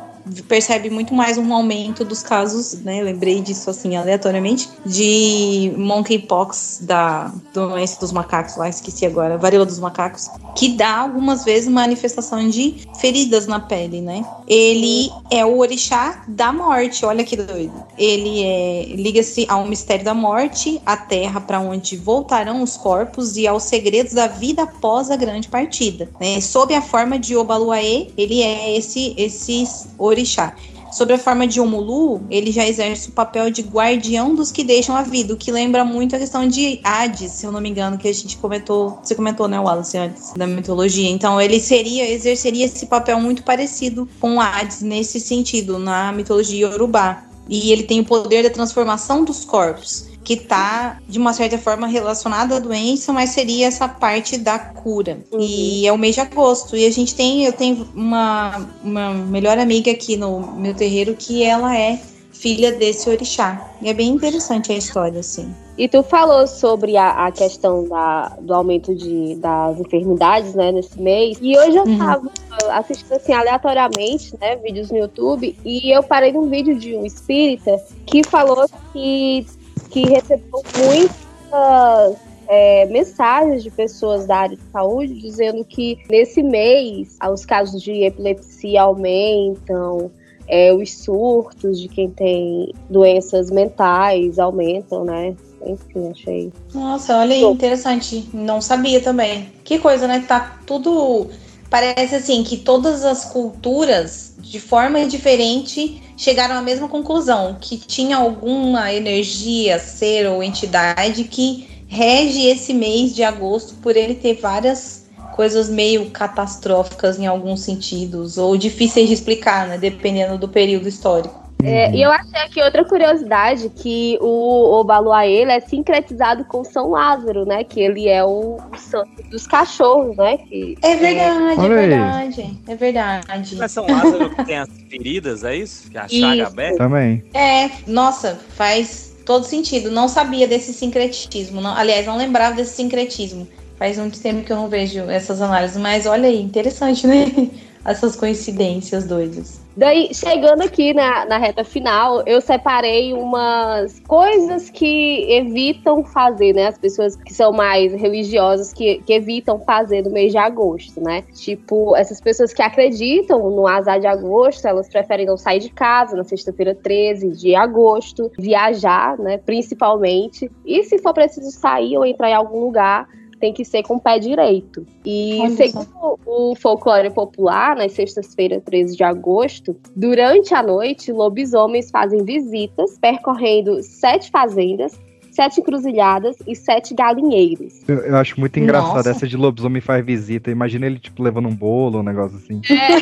percebe muito mais um aumento dos casos, né? Lembrei disso assim aleatoriamente, de monkeypox da doença dos macacos lá, esqueci agora, varíola dos macacos, que dá algumas vezes manifestação de feridas na pele, né? Ele é o orixá da morte, olha que doido. Ele é liga-se ao mistério da morte, à terra para onde voltarão os corpos e aos segredos da vida após a grande partida. Né? Sob a forma de Obaluaê, ele é esse esse orixá. Sobre a forma de Omulu, ele já exerce o papel de guardião dos que deixam a vida, o que lembra muito a questão de Hades, se eu não me engano, que a gente comentou, você comentou, né, Wallace, antes da mitologia. Então, ele seria, exerceria esse papel muito parecido com Hades nesse sentido, na mitologia Yorubá. E ele tem o poder da transformação dos corpos que está de uma certa forma relacionada à doença, mas seria essa parte da cura. Uhum. E é o mês de agosto. E a gente tem, eu tenho uma, uma melhor amiga aqui no meu terreiro que ela é filha desse orixá. E é bem interessante a história, assim. E tu falou sobre a, a questão da, do aumento de, das enfermidades, né, nesse mês. E hoje eu uhum. tava assistindo, assim, aleatoriamente, né, vídeos no YouTube. E eu parei num vídeo de um espírita que falou que que recebeu muitas é, mensagens de pessoas da área de saúde dizendo que nesse mês os casos de epilepsia aumentam, é, os surtos de quem tem doenças mentais aumentam, né? Enfim, achei. Nossa, olha aí, interessante. Não sabia também. Que coisa, né? Tá tudo. Parece assim que todas as culturas, de forma diferente, chegaram à mesma conclusão, que tinha alguma energia, ser ou entidade que rege esse mês de agosto por ele ter várias coisas meio catastróficas em alguns sentidos, ou difíceis de explicar, né, dependendo do período histórico. É, e eu achei aqui outra curiosidade, que o Obaluaê é sincretizado com São Lázaro, né? Que ele é o, o santo dos cachorros, né? Que, é verdade, é, é verdade. É verdade. Mas São Lázaro que tem as feridas, é isso? Que é a chaga aberta? Também. É, nossa, faz todo sentido. Não sabia desse sincretismo. Não, aliás, não lembrava desse sincretismo. Faz muito tempo que eu não vejo essas análises, mas olha aí, interessante, né? Essas coincidências doidas. Daí, chegando aqui na, na reta final, eu separei umas coisas que evitam fazer, né? As pessoas que são mais religiosas, que, que evitam fazer no mês de agosto, né? Tipo, essas pessoas que acreditam no azar de agosto, elas preferem não sair de casa na sexta-feira 13 de agosto, viajar, né? Principalmente. E se for preciso sair ou entrar em algum lugar, tem que ser com o pé direito. E Olha segundo só. o folclore popular, nas sextas-feiras, 13 de agosto, durante a noite, lobisomens fazem visitas percorrendo sete fazendas sete encruzilhadas e sete galinheiros. Eu, eu acho muito engraçado Nossa. essa de lobisomem faz visita. Imagina ele, tipo, levando um bolo, um negócio assim. É.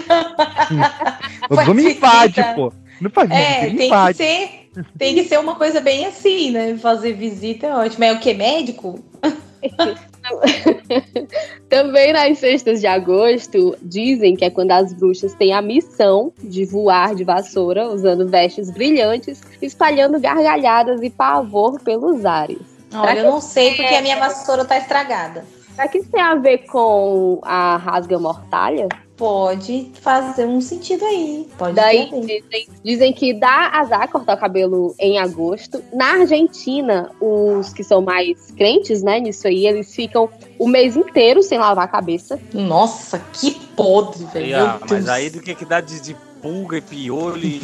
lobisomem invade, pô. Não faz é, visita, tem invade. que ser. Tem que ser uma coisa bem assim, né? Fazer visita é ótimo. É o que? Médico? Também nas sextas de agosto, dizem que é quando as bruxas têm a missão de voar de vassoura usando vestes brilhantes, espalhando gargalhadas e pavor pelos ares. Olha, eu não sei porque a minha vassoura tá estragada. Será que isso tem a ver com a rasga mortalha? Pode fazer um sentido aí. Pode Daí dizem, dizem, que dá azar cortar o cabelo em agosto. Na Argentina, os que são mais crentes, né, nisso aí, eles ficam o mês inteiro sem lavar a cabeça. Nossa, que podre, velho. mas aí do que que dá de, de pulga e piolho e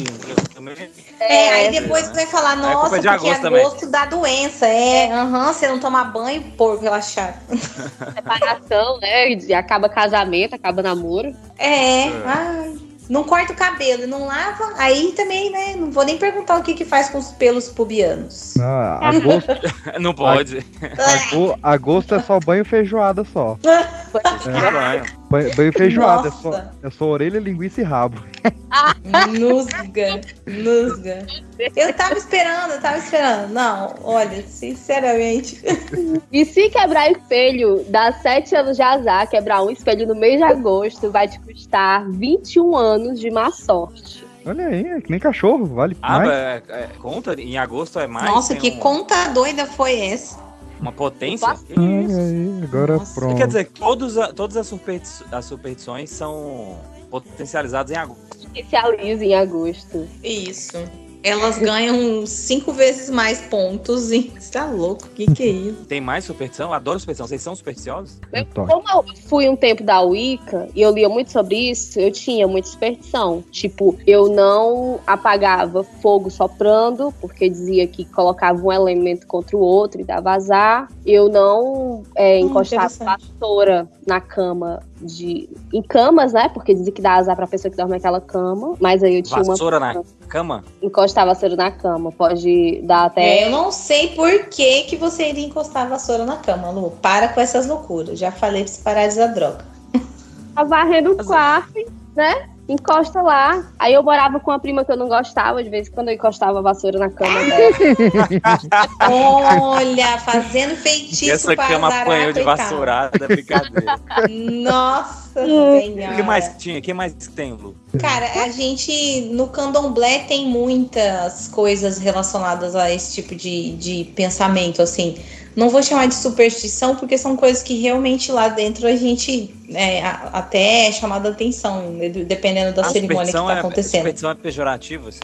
é, aí depois você vai falar, nossa, é porque agosto, agosto dá doença. É, aham, uhum, você não toma banho, porco relaxado. Separação, né? E acaba casamento, acaba namoro. É, é. ai. Não corta o cabelo, não lava, aí também, né? Não vou nem perguntar o que que faz com os pelos pubianos. Ah, agosto... não pode. Agosto, agosto é só banho e feijoada só. é. banho. Banho, banho feijoada, é só, é só orelha, linguiça e rabo. Nusga, nusga. Eu tava esperando, eu tava esperando. Não, olha, sinceramente. E se quebrar espelho, dá sete anos de azar, quebrar um espelho no mês de agosto vai te custar 21 anos de má sorte. Olha aí, é que nem cachorro, vale Ah, mais. é, é, conta, em agosto é mais. Nossa, que um- conta doida foi essa? Uma potência? Que Olha isso? aí, agora Nossa. pronto. Quer dizer, que todos a- todas as, superti- as superstições são potencializadas em agosto. Especializa em agosto. Isso. Elas ganham cinco vezes mais pontos. E... Você tá louco? O que, que é isso? Tem mais superstição? Eu adoro superstição. Vocês são supersticiosos? Eu- como eu fui um tempo da Wicca e eu lia muito sobre isso, eu tinha muita superstição. Tipo, eu não apagava fogo soprando, porque dizia que colocava um elemento contra o outro e dava azar. Eu não é, Hum, encostava interessante. vassoura na cama de. Em camas, né? Porque dizia que dá azar pra pessoa que dorme naquela cama. Mas aí eu tinha Vassoura uma. na cama? Encostar a vassoura na cama. Pode dar até. É, eu não sei por que, que você iria encostar a vassoura na cama, Lu. Para com essas loucuras. Já falei pra você parar de usar droga. Tá varrendo o quarto, né? Encosta lá. Aí eu morava com uma prima que eu não gostava, de vez em quando eu encostava a vassoura na cama dela. Olha, fazendo feitiço Essa para cama azarar, apanhou de vassourada, é brincadeira. Nossa O senhora. que mais que tinha? O que mais que tem, Lu? Cara, a gente no candomblé tem muitas coisas relacionadas a esse tipo de, de pensamento, assim. Não vou chamar de superstição, porque são coisas que realmente lá dentro a gente é, até é chamada atenção, né, dependendo da A cerimônia que superstição tá é, acontecendo. superstição é pejorativo, esse-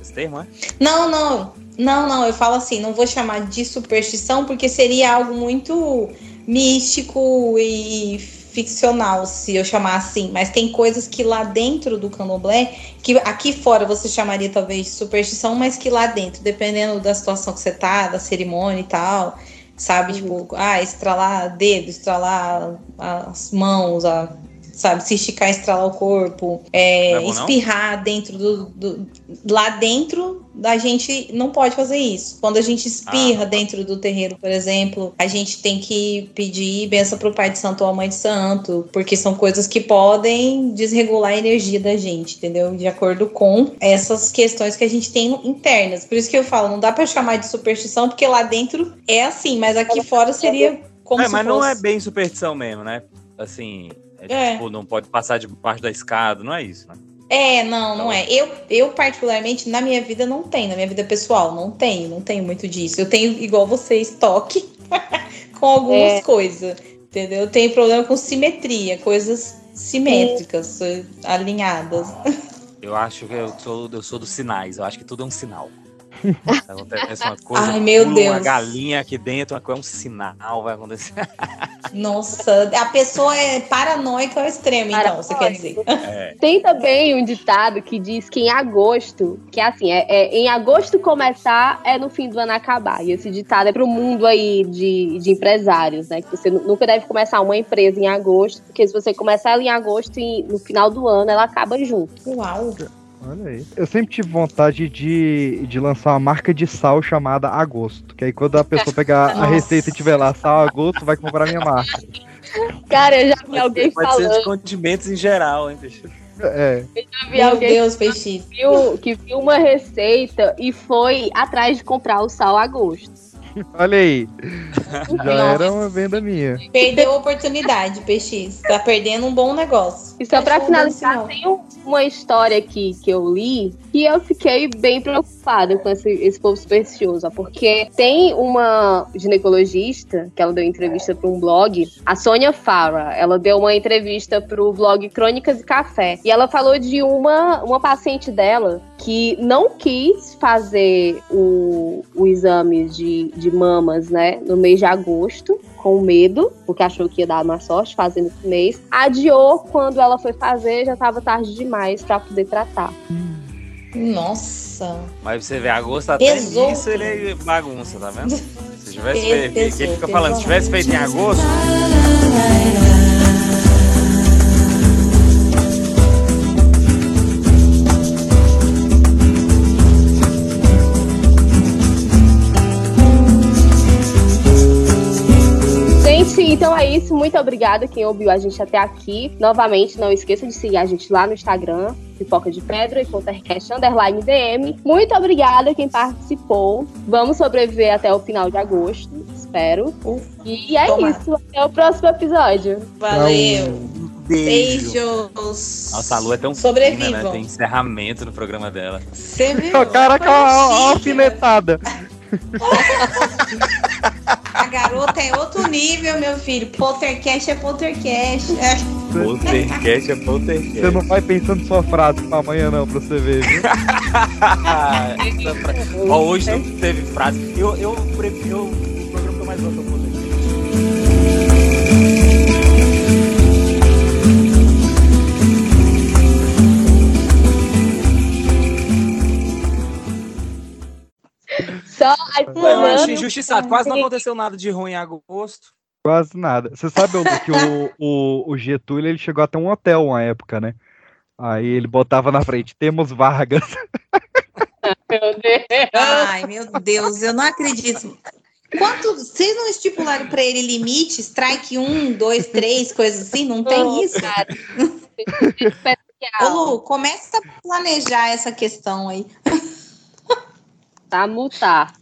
esse termo, é? Não, não, não, não. Eu falo assim, não vou chamar de superstição porque seria algo muito místico e ficcional, se eu chamar assim. Mas tem coisas que lá dentro do candomblé, que aqui fora você chamaria talvez de superstição, mas que lá dentro, dependendo da situação que você tá, da cerimônia e tal, sabe? Tipo, ah, estralar dedo, estralar as mãos, a, sabe? Se esticar, estralar o corpo, é, Não é bom, não? espirrar dentro do, do- Lá dentro, a gente não pode fazer isso. Quando a gente espirra Ah. dentro do terreiro, por exemplo, a gente tem que pedir benção pro pai de santo ou a mãe de santo, porque são coisas que podem desregular a energia da gente, entendeu? De acordo com essas questões que a gente tem internas. Por isso que eu falo, não dá pra chamar de superstição, porque lá dentro é assim, mas aqui fora seria como é, se mas fosse... não é bem superstição mesmo, né? Assim, é, É. tipo, não pode passar debaixo da escada, não é isso, né? É, não, não é. Eu, eu, particularmente, na minha vida, não tenho. Na minha vida pessoal, não tenho. Não tenho muito disso. Eu tenho, igual vocês, toque com algumas É. coisas. Entendeu? Eu tenho problema com simetria, coisas simétricas, eh, alinhadas. Eu acho que eu sou, eu sou dos sinais, eu acho que tudo é um sinal. Acontece uma coisa, Ai, meu pula uma Deus. galinha aqui dentro, uma coisa, é um sinal, vai acontecer. Nossa, a pessoa é paranoica ao extremo, então, você quer dizer. É. Tem também um ditado que diz que em agosto, que é assim, é, é em agosto começar, é no fim do ano acabar. E esse ditado é pro mundo aí de, de empresários, né? Que você nu- nunca deve começar uma empresa em agosto, porque se você começar ela em agosto e no final do ano ela acaba junto. Uau. Olha aí. Eu sempre tive vontade de, de lançar uma marca de sal chamada Agosto. Que aí quando a pessoa pegar a receita e tiver lá sal Agosto, vai comprar minha marca. Cara, eu já vi Pode, alguém ser, pode ser de falando, condimentos em geral, hein, bicho? É. já vi Meu alguém Deus, peixe. que viu, que viu uma receita e foi atrás de comprar o sal a gosto. Olha aí. Já Nossa. era uma venda minha. Perdeu a oportunidade, PX. Tá perdendo um bom negócio. E só pra um bom finalizar, tem um- uma história aqui que eu li que eu fiquei bem preocupada com esse, esse povo supersticioso, porque tem uma ginecologista que ela deu entrevista para um blog, a Sônia Farah, ela deu uma entrevista para o blog Crônicas de Café, e ela falou de uma, uma paciente dela que não quis fazer o, o exame de, de mamas, né, no mês de agosto, com medo, porque achou que ia dar má sorte fazendo esse mês. Adiou quando ela foi fazer, já estava tarde demais para poder tratar. Nossa. Mas você vê, agosto até Pesou. nisso ele é bagunça, tá vendo? Se tivesse feito, quem fica falando, se tivesse feito em agosto, isso. Muito obrigada quem ouviu a gente até aqui. Novamente, não esqueça de seguir a gente lá no Instagram, Pipoca de Pedra e Contercast Underline DM. Muito obrigada quem participou. Vamos sobreviver até o final de agosto, espero. E é Tomara. isso. Até o próximo episódio. Valeu. beijo. Beijos. Nossa, a Lu é tão Sobrevivam. fina, né? Tem encerramento no programa dela. Você viu? Caraca, a alfinetada. A garota é outro nível, meu filho. Poltercast é poltercast. É. Poltercast é poltercast. Você não vai pensando sua frase pra amanhã, não, pra você ver, viu? Ó, hoje não teve frase. Eu, eu prefiro o programa que eu mais gosto Só Eu acho adicionando. injustiçado. Quase não aconteceu nada de ruim em agosto. Quase nada. Você sabe que o, o, o Getúlio ele chegou até um hotel uma época, né? Aí ele botava na frente, temos vagas. Meu Deus. Ai, meu Deus, eu não acredito. Quanto, vocês não estipularam pra ele limite? Strike um, dois, três, coisas assim? Não tem isso? Cara. Ô, Lu, começa a planejar essa questão aí. Tá multar.